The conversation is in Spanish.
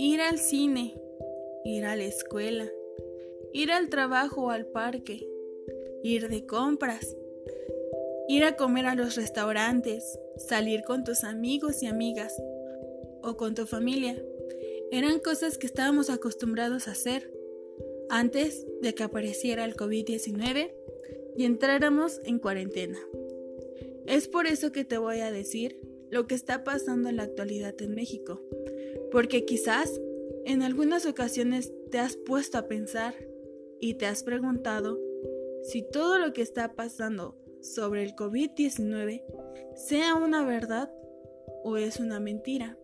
Ir al cine, ir a la escuela, ir al trabajo o al parque, ir de compras, ir a comer a los restaurantes, salir con tus amigos y amigas o con tu familia. Eran cosas que estábamos acostumbrados a hacer antes de que apareciera el COVID-19 y entráramos en cuarentena. Es por eso que te voy a decir lo que está pasando en la actualidad en México, porque quizás en algunas ocasiones te has puesto a pensar y te has preguntado si todo lo que está pasando sobre el COVID-19 sea una verdad o es una mentira.